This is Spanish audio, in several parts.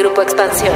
Grupo Expansión.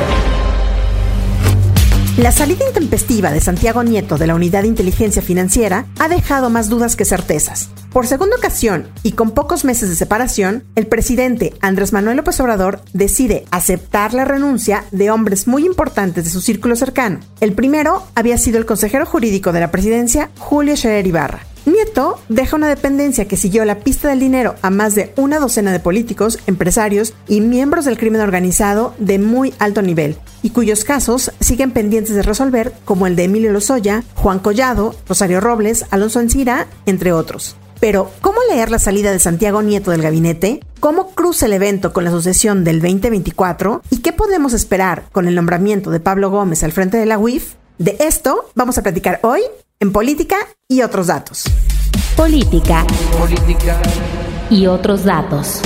La salida intempestiva de Santiago Nieto de la Unidad de Inteligencia Financiera ha dejado más dudas que certezas. Por segunda ocasión y con pocos meses de separación, el presidente Andrés Manuel López Obrador decide aceptar la renuncia de hombres muy importantes de su círculo cercano. El primero había sido el consejero jurídico de la presidencia, Julio Scherer Ibarra, Nieto deja una dependencia que siguió la pista del dinero a más de una docena de políticos, empresarios y miembros del crimen organizado de muy alto nivel, y cuyos casos siguen pendientes de resolver, como el de Emilio Lozoya, Juan Collado, Rosario Robles, Alonso Ancira, entre otros. Pero, ¿cómo leer la salida de Santiago Nieto del gabinete? ¿Cómo cruza el evento con la sucesión del 2024? ¿Y qué podemos esperar con el nombramiento de Pablo Gómez al frente de la UIF? De esto vamos a platicar hoy en política y otros datos. Política. Política. Y otros datos.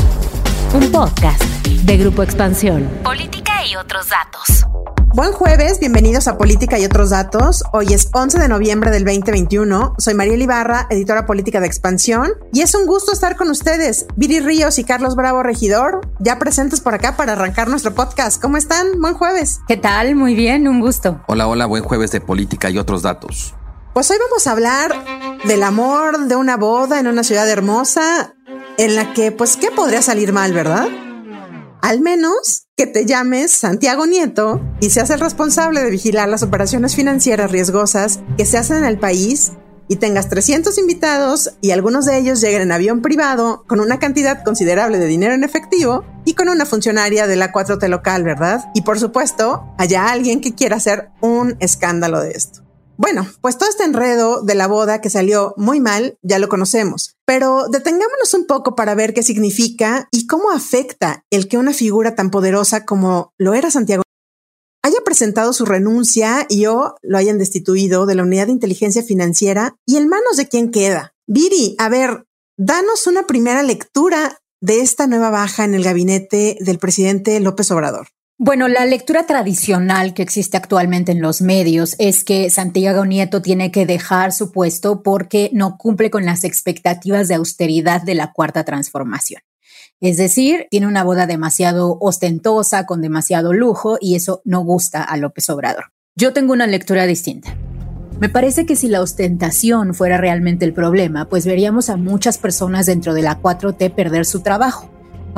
Un podcast de Grupo Expansión. Política y otros datos. Buen jueves, bienvenidos a Política y otros datos. Hoy es 11 de noviembre del 2021. Soy María Ibarra, editora política de Expansión, y es un gusto estar con ustedes. Viri Ríos y Carlos Bravo, regidor, ya presentes por acá para arrancar nuestro podcast. ¿Cómo están? Buen jueves. ¿Qué tal? Muy bien, un gusto. Hola, hola, buen jueves de Política y otros datos. Pues hoy vamos a hablar del amor, de una boda en una ciudad hermosa, en la que, pues, ¿qué podría salir mal, verdad? Al menos que te llames Santiago Nieto y seas el responsable de vigilar las operaciones financieras riesgosas que se hacen en el país y tengas 300 invitados y algunos de ellos lleguen en avión privado con una cantidad considerable de dinero en efectivo y con una funcionaria de la 4T local, ¿verdad? Y por supuesto, haya alguien que quiera hacer un escándalo de esto. Bueno, pues todo este enredo de la boda que salió muy mal, ya lo conocemos, pero detengámonos un poco para ver qué significa y cómo afecta el que una figura tan poderosa como lo era Santiago haya presentado su renuncia y o lo hayan destituido de la unidad de inteligencia financiera y en manos de quién queda. Viri, a ver, danos una primera lectura de esta nueva baja en el gabinete del presidente López Obrador. Bueno, la lectura tradicional que existe actualmente en los medios es que Santiago Nieto tiene que dejar su puesto porque no cumple con las expectativas de austeridad de la cuarta transformación. Es decir, tiene una boda demasiado ostentosa, con demasiado lujo, y eso no gusta a López Obrador. Yo tengo una lectura distinta. Me parece que si la ostentación fuera realmente el problema, pues veríamos a muchas personas dentro de la 4T perder su trabajo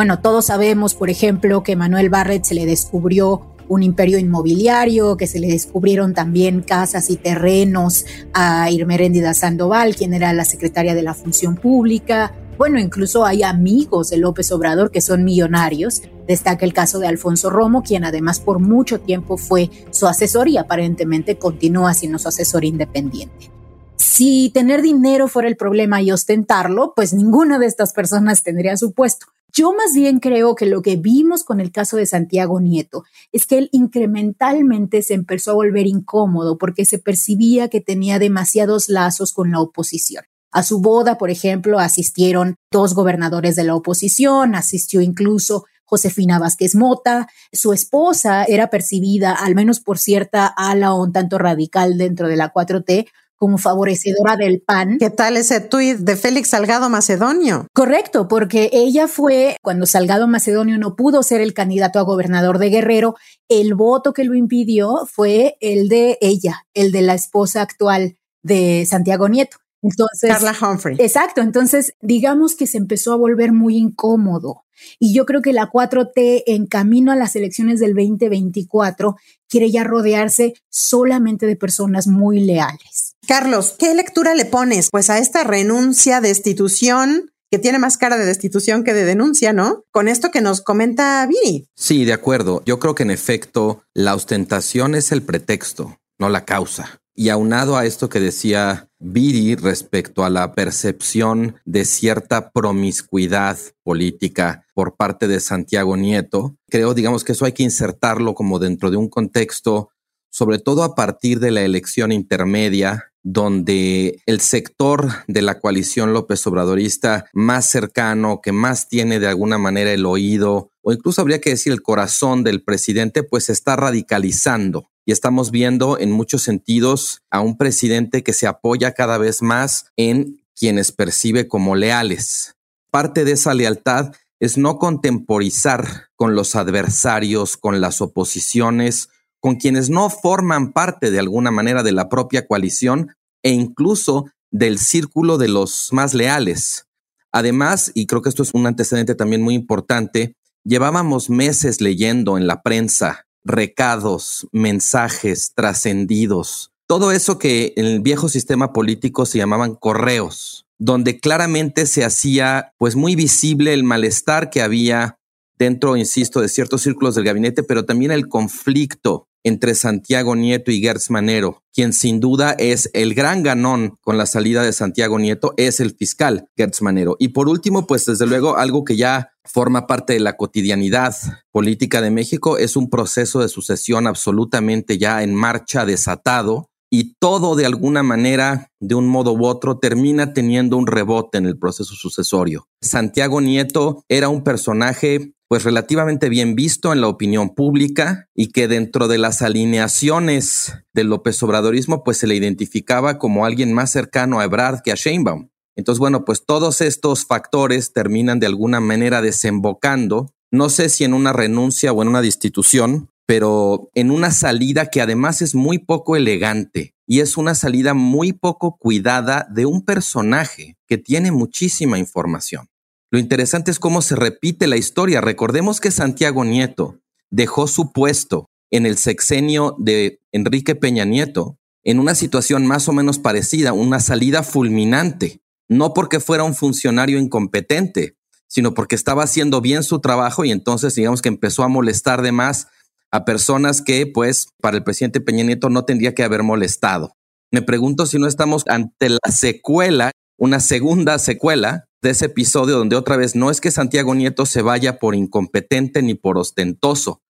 bueno, todos sabemos, por ejemplo, que Manuel Barrett se le descubrió un imperio inmobiliario, que se le descubrieron también casas y terrenos a Irmeréndida Sandoval, quien era la secretaria de la Función Pública. Bueno, incluso hay amigos de López Obrador que son millonarios. Destaca el caso de Alfonso Romo, quien además por mucho tiempo fue su asesor y aparentemente continúa siendo su asesor independiente. Si tener dinero fuera el problema y ostentarlo, pues ninguna de estas personas tendría su puesto. Yo más bien creo que lo que vimos con el caso de Santiago Nieto es que él incrementalmente se empezó a volver incómodo porque se percibía que tenía demasiados lazos con la oposición. A su boda, por ejemplo, asistieron dos gobernadores de la oposición, asistió incluso Josefina Vázquez Mota. Su esposa era percibida, al menos por cierta ala un tanto radical dentro de la 4T, como favorecedora del PAN. ¿Qué tal ese tuit de Félix Salgado Macedonio? Correcto, porque ella fue, cuando Salgado Macedonio no pudo ser el candidato a gobernador de Guerrero, el voto que lo impidió fue el de ella, el de la esposa actual de Santiago Nieto. Entonces, Carla Humphrey. Exacto, entonces digamos que se empezó a volver muy incómodo. Y yo creo que la 4T en camino a las elecciones del 2024 quiere ya rodearse solamente de personas muy leales. Carlos, ¿qué lectura le pones pues a esta renuncia, destitución que tiene más cara de destitución que de denuncia, ¿no? Con esto que nos comenta Vini. Sí, de acuerdo. Yo creo que en efecto la ostentación es el pretexto, no la causa. Y aunado a esto que decía Viri respecto a la percepción de cierta promiscuidad política por parte de Santiago Nieto, creo, digamos, que eso hay que insertarlo como dentro de un contexto, sobre todo a partir de la elección intermedia donde el sector de la coalición López Obradorista más cercano, que más tiene de alguna manera el oído, o incluso habría que decir el corazón del presidente, pues se está radicalizando. Y estamos viendo en muchos sentidos a un presidente que se apoya cada vez más en quienes percibe como leales. Parte de esa lealtad es no contemporizar con los adversarios, con las oposiciones, con quienes no forman parte de alguna manera de la propia coalición e incluso del círculo de los más leales. Además, y creo que esto es un antecedente también muy importante, llevábamos meses leyendo en la prensa recados, mensajes trascendidos, todo eso que en el viejo sistema político se llamaban correos, donde claramente se hacía pues muy visible el malestar que había dentro, insisto, de ciertos círculos del gabinete, pero también el conflicto entre Santiago Nieto y Gertz Manero, quien sin duda es el gran ganón con la salida de Santiago Nieto, es el fiscal Gertz Manero. Y por último, pues desde luego algo que ya forma parte de la cotidianidad política de México es un proceso de sucesión absolutamente ya en marcha, desatado, y todo de alguna manera, de un modo u otro, termina teniendo un rebote en el proceso sucesorio. Santiago Nieto era un personaje pues relativamente bien visto en la opinión pública y que dentro de las alineaciones del López Obradorismo pues se le identificaba como alguien más cercano a Ebrard que a Sheinbaum. Entonces, bueno, pues todos estos factores terminan de alguna manera desembocando, no sé si en una renuncia o en una destitución, pero en una salida que además es muy poco elegante y es una salida muy poco cuidada de un personaje que tiene muchísima información. Lo interesante es cómo se repite la historia. Recordemos que Santiago Nieto dejó su puesto en el sexenio de Enrique Peña Nieto en una situación más o menos parecida, una salida fulminante, no porque fuera un funcionario incompetente, sino porque estaba haciendo bien su trabajo y entonces digamos que empezó a molestar de más a personas que pues para el presidente Peña Nieto no tendría que haber molestado. Me pregunto si no estamos ante la secuela, una segunda secuela de ese episodio donde otra vez no es que Santiago Nieto se vaya por incompetente ni por ostentoso.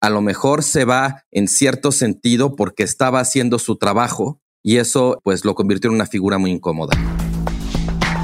A lo mejor se va en cierto sentido porque estaba haciendo su trabajo y eso pues lo convirtió en una figura muy incómoda.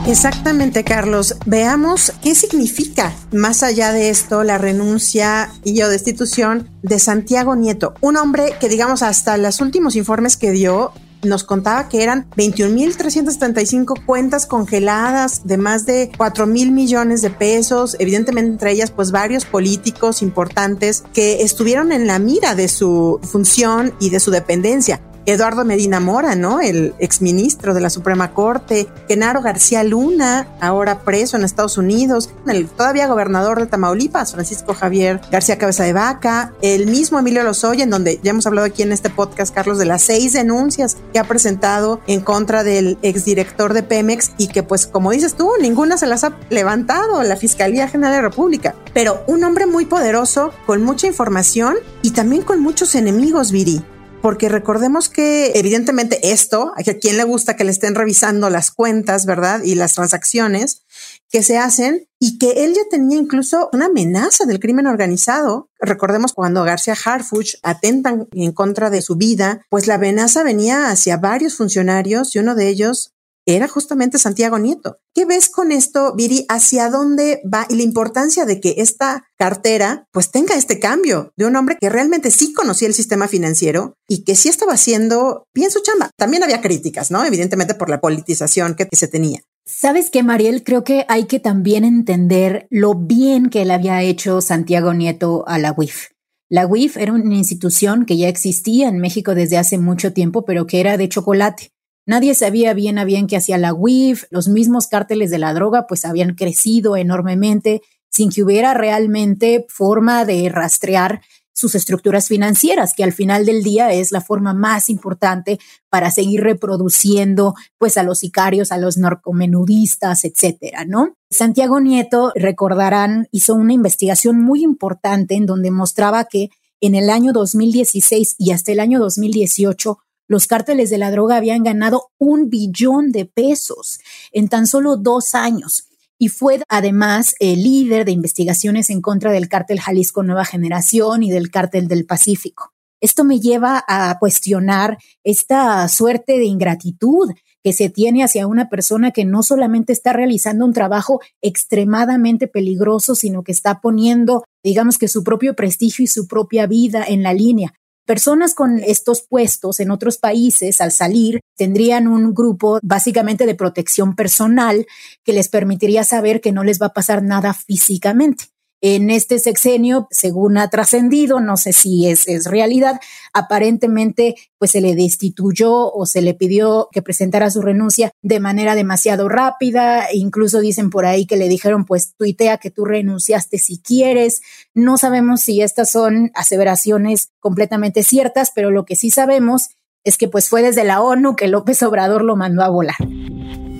Exactamente, Carlos. Veamos qué significa, más allá de esto, la renuncia y o destitución de Santiago Nieto, un hombre que, digamos, hasta los últimos informes que dio, nos contaba que eran 21.375 cuentas congeladas de más de 4 mil millones de pesos, evidentemente entre ellas pues varios políticos importantes que estuvieron en la mira de su función y de su dependencia. Eduardo Medina Mora, ¿no? El exministro de la Suprema Corte, Genaro García Luna, ahora preso en Estados Unidos, el todavía gobernador de Tamaulipas, Francisco Javier García Cabeza de Vaca, el mismo Emilio Lozoya, en donde ya hemos hablado aquí en este podcast, Carlos, de las seis denuncias que ha presentado en contra del exdirector de Pemex y que, pues, como dices tú, ninguna se las ha levantado la Fiscalía General de la República. Pero un hombre muy poderoso, con mucha información y también con muchos enemigos, Viri porque recordemos que evidentemente esto, a quien le gusta que le estén revisando las cuentas, ¿verdad? Y las transacciones que se hacen y que él ya tenía incluso una amenaza del crimen organizado. Recordemos cuando García Harfuch atentan en contra de su vida, pues la amenaza venía hacia varios funcionarios y uno de ellos era justamente Santiago Nieto. ¿Qué ves con esto, Viri? ¿Hacia dónde va? Y la importancia de que esta cartera pues tenga este cambio de un hombre que realmente sí conocía el sistema financiero y que sí estaba haciendo bien su chamba. También había críticas, ¿no? Evidentemente por la politización que, se tenía. Sabes que, Mariel, creo que hay que también entender lo bien que le había hecho Santiago Nieto a la UIF. La UIF era una institución que ya existía en México desde hace mucho tiempo, pero que era de chocolate. Nadie sabía bien a bien qué hacía la WIF, los mismos cárteles de la droga pues habían crecido enormemente sin que hubiera realmente forma de rastrear sus estructuras financieras, que al final del día es la forma más importante para seguir reproduciendo pues a los sicarios, a los narcomenudistas, etcétera, ¿no? Santiago Nieto, recordarán, hizo una investigación muy importante en donde mostraba que en el año 2016 y hasta el año 2018 los cárteles de la droga habían ganado un billón de pesos en tan solo dos años y fue además el líder de investigaciones en contra del cártel Jalisco Nueva Generación y del cártel del Pacífico. Esto me lleva a cuestionar esta suerte de ingratitud que se tiene hacia una persona que no solamente está realizando un trabajo extremadamente peligroso, sino que está poniendo, digamos que su propio prestigio y su propia vida en la línea personas con estos puestos en otros países al salir tendrían un grupo básicamente de protección personal que les permitiría saber que no les va a pasar nada físicamente. En este sexenio, según ha trascendido, no sé si es, realidad, aparentemente pues se le destituyó o se le pidió que presentara su renuncia de manera demasiado rápida, incluso dicen por ahí que le dijeron pues tuitea que tú renunciaste si quieres. No sabemos si estas son aseveraciones completamente ciertas, pero lo que sí sabemos es que pues fue desde la ONU que López Obrador lo mandó a volar.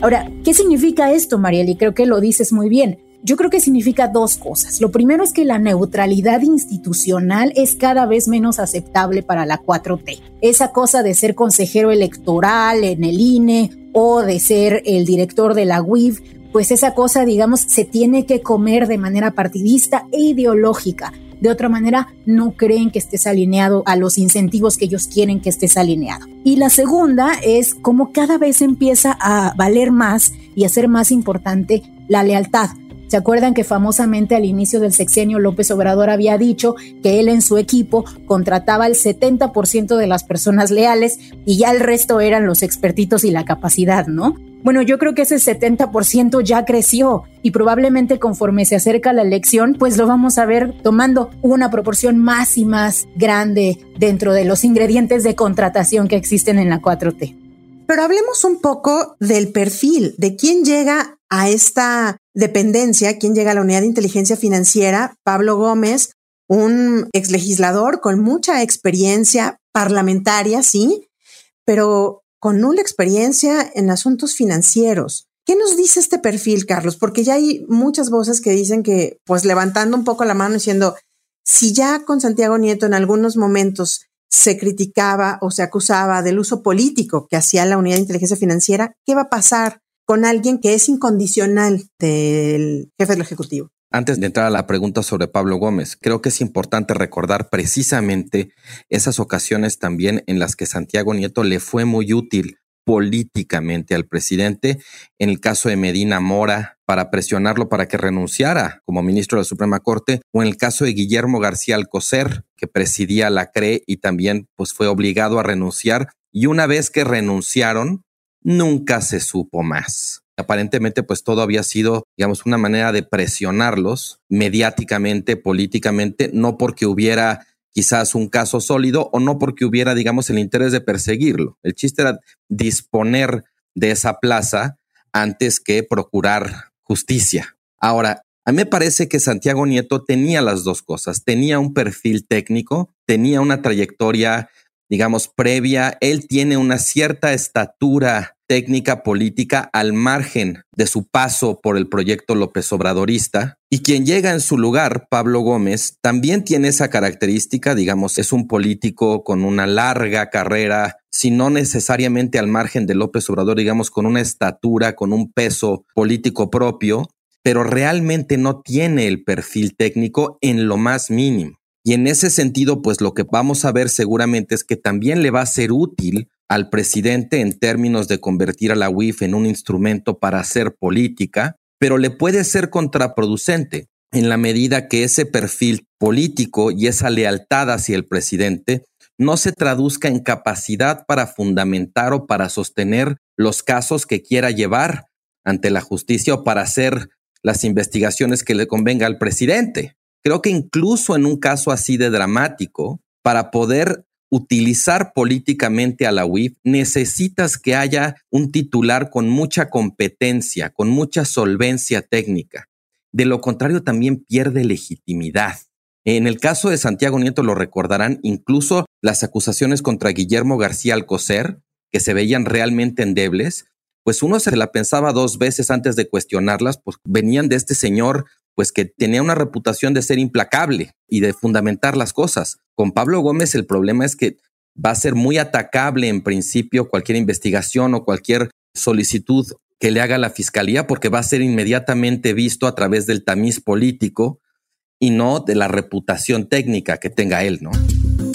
Ahora, ¿qué significa esto, Mariel? Y creo que lo dices muy bien yo creo que significa dos cosas. Lo primero es que la neutralidad institucional es cada vez menos aceptable para la 4T. Esa cosa de ser consejero electoral en el INE o de ser el director de la UIF, pues esa cosa, digamos, se tiene que comer de manera partidista e ideológica. De otra manera, no creen que estés alineado a los incentivos que ellos quieren que estés alineado. Y la segunda es cómo cada vez empieza a valer más y a ser más importante la lealtad. ¿Se acuerdan que famosamente al inicio del sexenio López Obrador había dicho que él en su equipo contrataba el 70% de las personas leales y ya el resto eran los expertitos y la capacidad, ¿no? Bueno, yo creo que ese 70% ya creció y probablemente conforme se acerca la elección, pues lo vamos a ver tomando una proporción más y más grande dentro de los ingredientes de contratación que existen en la 4T. Pero hablemos un poco del perfil, de quién llega a esta dependencia, quién llega a la unidad de inteligencia financiera, Pablo Gómez, un exlegislador con mucha experiencia parlamentaria, sí, pero con nula experiencia en asuntos financieros. ¿Qué nos dice este perfil, Carlos? Porque ya hay muchas voces que dicen que, pues levantando un poco la mano diciendo, si ya con Santiago Nieto en algunos momentos se criticaba o se acusaba del uso político que hacía la unidad de inteligencia financiera, ¿qué va a pasar con alguien que es incondicional del jefe del Ejecutivo? Antes de entrar a la pregunta sobre Pablo Gómez, creo que es importante recordar precisamente esas ocasiones también en las que Santiago Nieto le fue muy útil políticamente al presidente, en el caso de Medina Mora, para presionarlo para que renunciara como ministro de la Suprema Corte, o en el caso de Guillermo García Alcocer, que presidía la CRE y también pues, fue obligado a renunciar. Y una vez que renunciaron, nunca se supo más. Aparentemente, pues todo había sido, digamos, una manera de presionarlos mediáticamente, políticamente, no porque hubiera quizás un caso sólido o no porque hubiera, digamos, el interés de perseguirlo. El chiste era disponer de esa plaza antes que procurar justicia. Ahora, a mí me parece que Santiago Nieto tenía las dos cosas. Tenía un perfil técnico, tenía una trayectoria, digamos, previa. Él tiene una cierta estatura técnica política al margen de su paso por el proyecto López Obradorista. Y quien llega en su lugar, Pablo Gómez, también tiene esa característica, digamos, es un político con una larga carrera, si no necesariamente al margen de López Obrador, digamos, con una estatura, con un peso político propio, pero realmente no tiene el perfil técnico en lo más mínimo. Y en ese sentido, pues lo que vamos a ver seguramente es que también le va a ser útil al presidente en términos de convertir a la UIF en un instrumento para hacer política, pero le puede ser contraproducente en la medida que ese perfil político y esa lealtad hacia el presidente no se traduzca en capacidad para fundamentar o para sostener los casos que quiera llevar ante la justicia o para hacer las investigaciones que le convenga al presidente. Creo que incluso en un caso así de dramático, para poder utilizar políticamente a la UIF, necesitas que haya un titular con mucha competencia, con mucha solvencia técnica. De lo contrario, también pierde legitimidad. En el caso de Santiago Nieto lo recordarán, incluso las acusaciones contra Guillermo García Alcocer, que se veían realmente endebles, pues uno se la pensaba dos veces antes de cuestionarlas, pues venían de este señor pues que tenía una reputación de ser implacable y de fundamentar las cosas. Con Pablo Gómez el problema es que va a ser muy atacable en principio cualquier investigación o cualquier solicitud que le haga la fiscalía porque va a ser inmediatamente visto a través del tamiz político y no de la reputación técnica que tenga él, ¿no?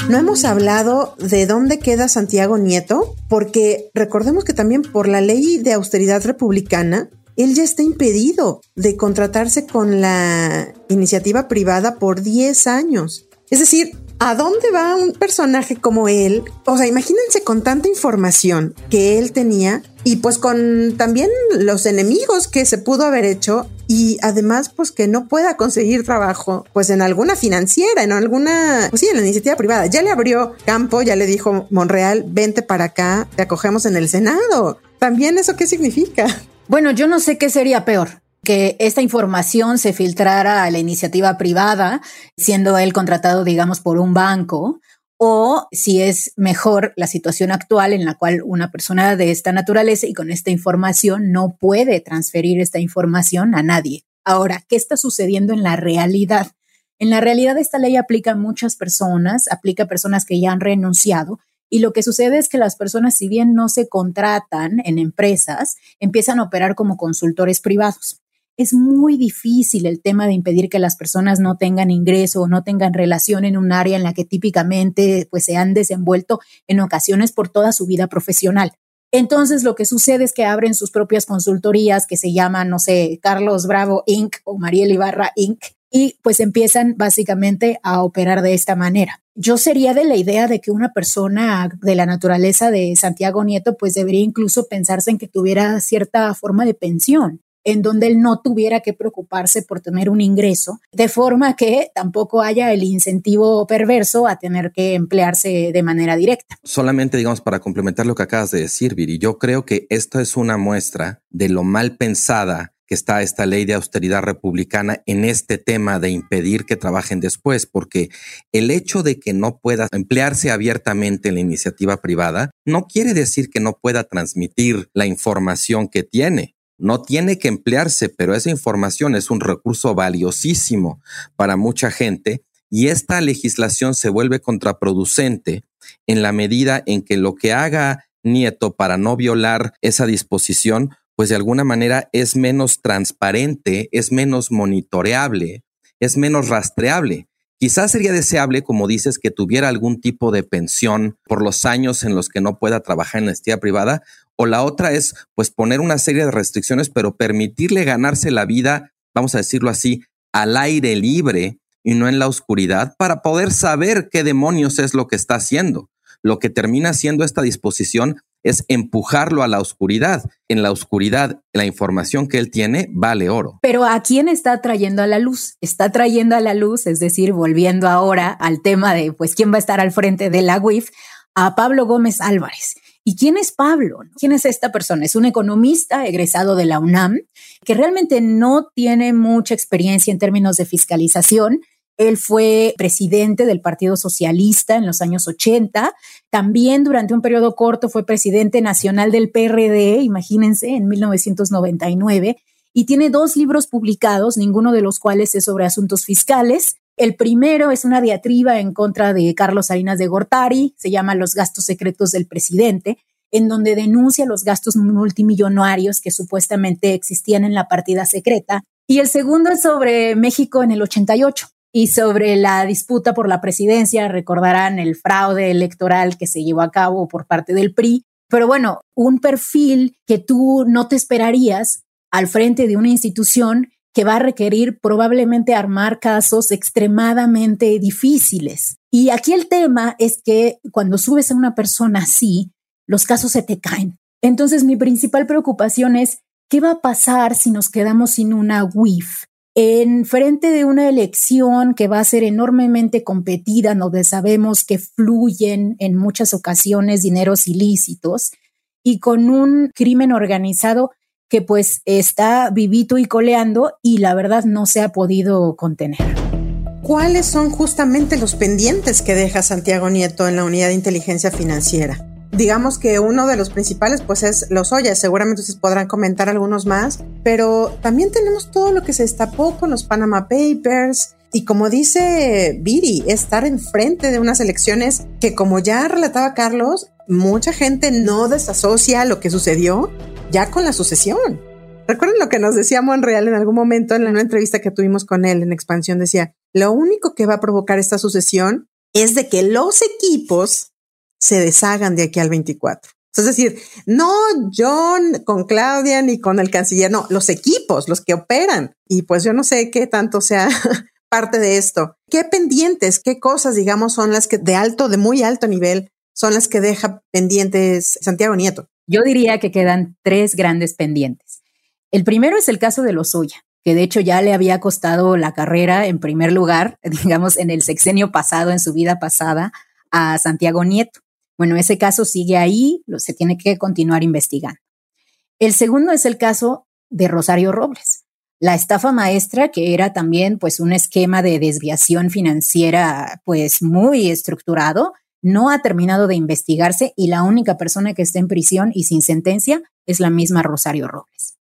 No hemos hablado de dónde queda Santiago Nieto, porque recordemos que también por la ley de austeridad republicana, él ya está impedido de contratarse con la iniciativa privada por 10 años. Es decir, ¿A dónde va un personaje como él? O sea, imagínense con tanta información que él tenía y pues con también los enemigos que se pudo haber hecho y además pues que no pueda conseguir trabajo pues en alguna financiera, en alguna, pues sí, en la iniciativa privada. Ya le abrió campo, ya le dijo Monreal, vente para acá, te acogemos en el Senado. También eso qué significa? Bueno, yo no sé qué sería peor que esta información se filtrara a la iniciativa privada, siendo él contratado, digamos, por un banco, o si es mejor la situación actual en la cual una persona de esta naturaleza y con esta información no puede transferir esta información a nadie. Ahora, ¿qué está sucediendo en la realidad? En la realidad esta ley aplica a muchas personas, aplica a personas que ya han renunciado y lo que sucede es que las personas, si bien no se contratan en empresas, empiezan a operar como consultores privados es muy difícil el tema de impedir que las personas no tengan ingreso o no tengan relación en un área en la que típicamente pues se han desenvuelto en ocasiones por toda su vida profesional. Entonces lo que sucede es que abren sus propias consultorías que se llaman, no sé, Carlos Bravo Inc. o Mariel Ibarra Inc. y pues empiezan básicamente a operar de esta manera. Yo sería de la idea de que una persona de la naturaleza de Santiago Nieto pues debería incluso pensarse en que tuviera cierta forma de pensión en donde él no tuviera que preocuparse por tener un ingreso, de forma que tampoco haya el incentivo perverso a tener que emplearse de manera directa. Solamente, digamos, para complementar lo que acabas de decir, Viri, yo creo que esto es una muestra de lo mal pensada que está esta ley de austeridad republicana en este tema de impedir que trabajen después, porque el hecho de que no pueda emplearse abiertamente en la iniciativa privada no quiere decir que no pueda transmitir la información que tiene no tiene que emplearse, pero esa información es un recurso valiosísimo para mucha gente y esta legislación se vuelve contraproducente en la medida en que lo que haga Nieto para no violar esa disposición, pues de alguna manera es menos transparente, es menos monitoreable, es menos rastreable. Quizás sería deseable, como dices, que tuviera algún tipo de pensión por los años en los que no pueda trabajar en la estía privada o la otra es pues poner una serie de restricciones, pero permitirle ganarse la vida, vamos a decirlo así, al aire libre y no en la oscuridad para poder saber qué demonios es lo que está haciendo. Lo que termina siendo esta disposición es empujarlo a la oscuridad. En la oscuridad, la información que él tiene vale oro. Pero ¿a quién está trayendo a la luz? Está trayendo a la luz, es decir, volviendo ahora al tema de, pues, quién va a estar al frente de la UIF, a Pablo Gómez Álvarez. ¿Y quién es Pablo? ¿Quién es esta persona? Es un economista egresado de la UNAM que realmente no tiene mucha experiencia en términos de fiscalización. Él fue presidente del Partido Socialista en los años 80. También durante un periodo corto fue presidente nacional del PRD, imagínense, en 1999. Y tiene dos libros publicados, ninguno de los cuales es sobre asuntos fiscales. El primero es una diatriba en contra de Carlos Salinas de Gortari, se llama Los gastos secretos del presidente, en donde denuncia los gastos multimillonarios que supuestamente existían en la partida secreta. Y el segundo es sobre México en el 88 y sobre la disputa por la presidencia. Recordarán el fraude electoral que se llevó a cabo por parte del PRI. Pero bueno, un perfil que tú no te esperarías al frente de una institución que va a requerir probablemente armar casos extremadamente difíciles. Y aquí el tema es que cuando subes a una persona así, los casos se te caen. Entonces mi principal preocupación es, ¿qué va a pasar si nos quedamos sin una WIF? En frente de una elección que va a ser enormemente competida, donde sabemos que fluyen en muchas ocasiones dineros ilícitos y con un crimen organizado que pues está vivito y coleando y la verdad no se ha podido contener. ¿Cuáles son justamente los pendientes que deja Santiago Nieto en la unidad de inteligencia financiera? Digamos que uno de los principales pues es los Ollas, seguramente ustedes podrán comentar algunos más, pero también tenemos todo lo que se destapó con los Panama Papers, y como dice Viri, estar enfrente de unas elecciones que como ya relataba Carlos, mucha gente no desasocia lo que sucedió ya con la sucesión. Recuerden lo que nos decía Monreal en algún momento en la entrevista que tuvimos con él en Expansión. Decía, lo único que va a provocar esta sucesión es de que los equipos se deshagan de aquí al 24. Es decir, no John con Claudia ni con el canciller, no, los equipos, los que operan. Y pues yo no sé qué tanto sea parte de esto. ¿Qué pendientes, qué cosas, digamos, son las que de alto, de muy alto nivel, son las que deja pendientes Santiago Nieto? Yo diría que quedan tres grandes pendientes. El primero es el caso de Lozoya, que de hecho ya le había costado la carrera en primer lugar, digamos, en el sexenio pasado, en su vida pasada, a Santiago Nieto. Bueno, ese caso sigue ahí, se tiene que continuar investigando. El segundo es el caso de Rosario Robles, la estafa maestra, que era también pues un esquema de desviación financiera pues muy estructurado, no ha terminado de investigarse y la única persona que está en prisión y sin sentencia es la misma Rosario Robles.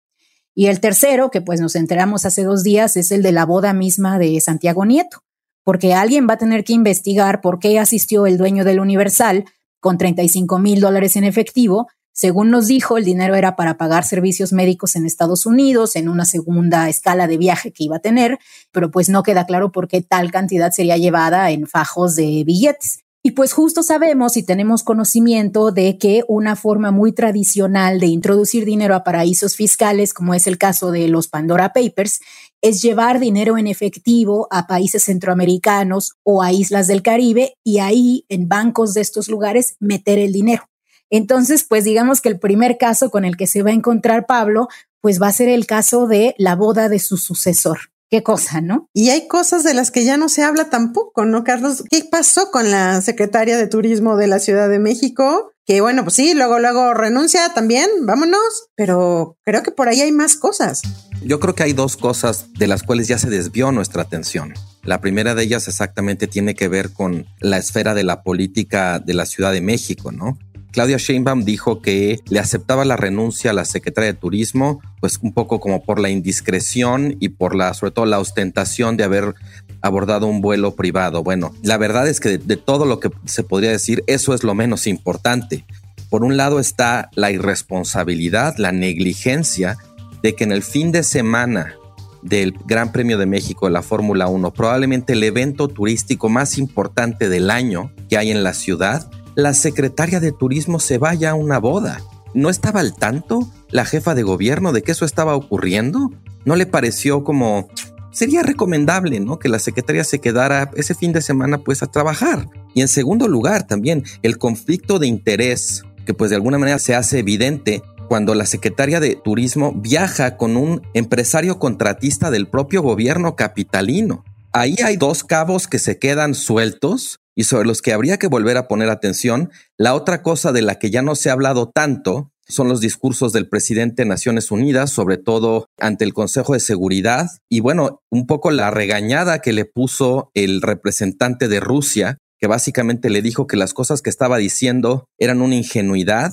Y el tercero, que pues nos enteramos hace dos días, es el de la boda misma de Santiago Nieto, porque alguien va a tener que investigar por qué asistió el dueño del Universal con 35 mil dólares en efectivo. Según nos dijo, el dinero era para pagar servicios médicos en Estados Unidos, en una segunda escala de viaje que iba a tener, pero pues no queda claro por qué tal cantidad sería llevada en fajos de billetes. Y pues justo sabemos y tenemos conocimiento de que una forma muy tradicional de introducir dinero a paraísos fiscales, como es el caso de los Pandora Papers, es llevar dinero en efectivo a países centroamericanos o a islas del Caribe y ahí en bancos de estos lugares meter el dinero. Entonces, pues digamos que el primer caso con el que se va a encontrar Pablo, pues va a ser el caso de la boda de su sucesor qué cosa, ¿no? Y hay cosas de las que ya no se habla tampoco, ¿no, Carlos? ¿Qué pasó con la secretaria de Turismo de la Ciudad de México? Que bueno, pues sí, luego, luego renuncia también, vámonos, pero creo que por ahí hay más cosas. Yo creo que hay dos cosas de las cuales ya se desvió nuestra atención. La primera de ellas exactamente tiene que ver con la esfera de la política de la Ciudad de México, ¿no? Claudia Sheinbaum dijo que le aceptaba la renuncia a la secretaria de Turismo, pues un poco como por la indiscreción y por la, sobre todo la ostentación de haber abordado un vuelo privado. Bueno, la verdad es que de, de todo lo que se podría decir, eso es lo menos importante. Por un lado está la irresponsabilidad, la negligencia de que en el fin de semana del Gran Premio de México de la Fórmula 1, probablemente el evento turístico más importante del año que hay en la ciudad, la secretaria de turismo se vaya a una boda. ¿No estaba al tanto la jefa de gobierno de que eso estaba ocurriendo? ¿No le pareció como sería recomendable, ¿no? Que la secretaria se quedara ese fin de semana pues a trabajar. Y en segundo lugar también el conflicto de interés que pues de alguna manera se hace evidente cuando la secretaria de turismo viaja con un empresario contratista del propio gobierno capitalino. Ahí hay dos cabos que se quedan sueltos y sobre los que habría que volver a poner atención. La otra cosa de la que ya no se ha hablado tanto son los discursos del presidente de Naciones Unidas, sobre todo ante el Consejo de Seguridad, y bueno, un poco la regañada que le puso el representante de Rusia, que básicamente le dijo que las cosas que estaba diciendo eran una ingenuidad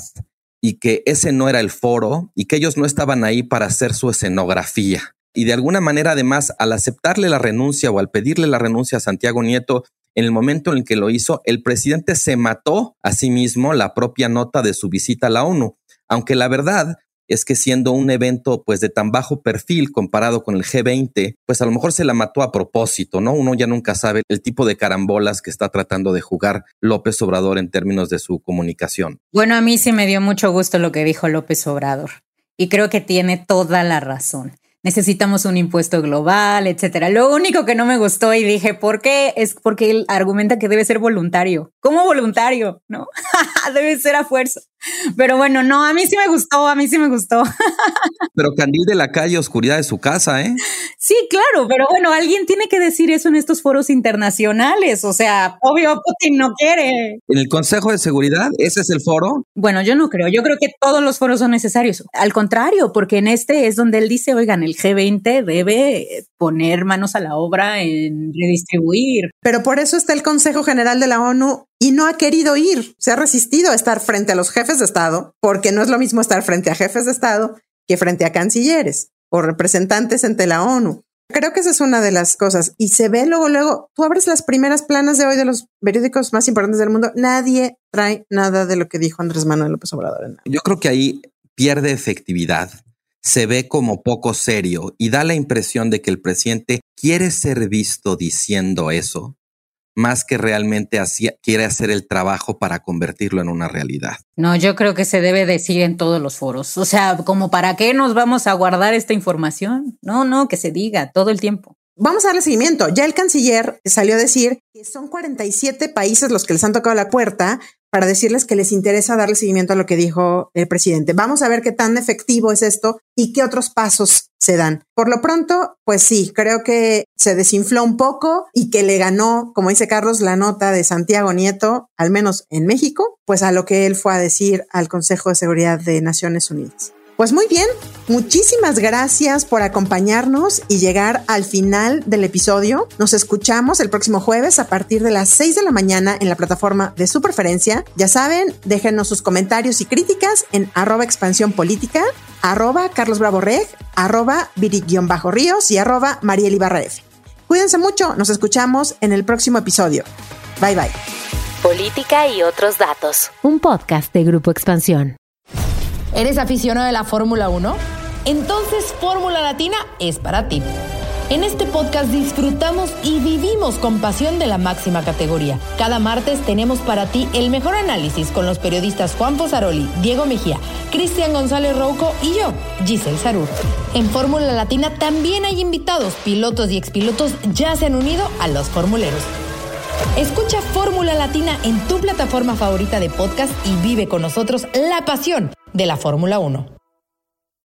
y que ese no era el foro y que ellos no estaban ahí para hacer su escenografía. Y de alguna manera, además, al aceptarle la renuncia o al pedirle la renuncia a Santiago Nieto, en el momento en el que lo hizo, el presidente se mató a sí mismo la propia nota de su visita a la ONU, aunque la verdad es que siendo un evento pues de tan bajo perfil comparado con el G20, pues a lo mejor se la mató a propósito, ¿no? Uno ya nunca sabe el tipo de carambolas que está tratando de jugar López Obrador en términos de su comunicación. Bueno, a mí sí me dio mucho gusto lo que dijo López Obrador y creo que tiene toda la razón necesitamos un impuesto global, etcétera. Lo único que no me gustó y dije, ¿por qué? Es porque él argumenta que debe ser voluntario. ¿Cómo voluntario? No, debe ser a fuerza. Pero bueno, no, a mí sí me gustó, a mí sí me gustó. pero candil de la calle, oscuridad de su casa, ¿eh? Sí, claro, pero bueno, alguien tiene que decir eso en estos foros internacionales. O sea, obvio, Putin no quiere. ¿En el Consejo de Seguridad? ¿Ese es el foro? Bueno, yo no creo. Yo creo que todos los foros son necesarios. Al contrario, porque en este es donde él dice, oigan, el G20 debe poner manos a la obra en redistribuir. Pero por eso está el Consejo General de la ONU y no ha querido ir, se ha resistido a estar frente a los jefes de Estado, porque no es lo mismo estar frente a jefes de Estado que frente a cancilleres o representantes ante la ONU. Creo que esa es una de las cosas. Y se ve luego, luego, tú abres las primeras planas de hoy de los periódicos más importantes del mundo, nadie trae nada de lo que dijo Andrés Manuel López Obrador. Yo creo que ahí pierde efectividad, se ve como poco serio y da la impresión de que el presidente quiere ser visto diciendo eso, más que realmente quiere hacer el trabajo para convertirlo en una realidad. No, yo creo que se debe decir en todos los foros. O sea, como para qué nos vamos a guardar esta información. No, no, que se diga todo el tiempo. vamos a darle seguimiento. Ya el canciller salió a decir que son 47 países los que les han tocado la puerta para decirles que les interesa darle seguimiento a lo que dijo el presidente. Vamos a ver qué tan efectivo es esto y qué otros pasos se dan. Por lo pronto, pues sí, creo que se desinfló un poco y que le ganó, como dice Carlos, la nota de Santiago Nieto, al menos en México, pues a lo que él fue a decir al Consejo de Seguridad de Naciones Unidas. Pues muy bien, muchísimas gracias por acompañarnos y llegar al final del episodio. Nos escuchamos el próximo jueves a partir de las 6 de la mañana en la plataforma de su preferencia. Ya saben, déjenos sus comentarios y críticas en arroba expansión política, arroba Carlos Bravo Reg, arroba Viri-Ríos y arroba Mariel Cuídense mucho, nos escuchamos en el próximo episodio. Bye bye. Política y otros datos. Un podcast de Grupo Expansión. ¿Eres aficionado de la Fórmula 1? Entonces Fórmula Latina es para ti. En este podcast disfrutamos y vivimos con pasión de la máxima categoría. Cada martes tenemos para ti el mejor análisis con los periodistas Juan Posaroli, Diego Mejía, Cristian González Rouco y yo, Giselle Sarur. En Fórmula Latina también hay invitados, pilotos y expilotos ya se han unido a los formuleros. Escucha Fórmula Latina en tu plataforma favorita de podcast y vive con nosotros la pasión de la Fórmula 1.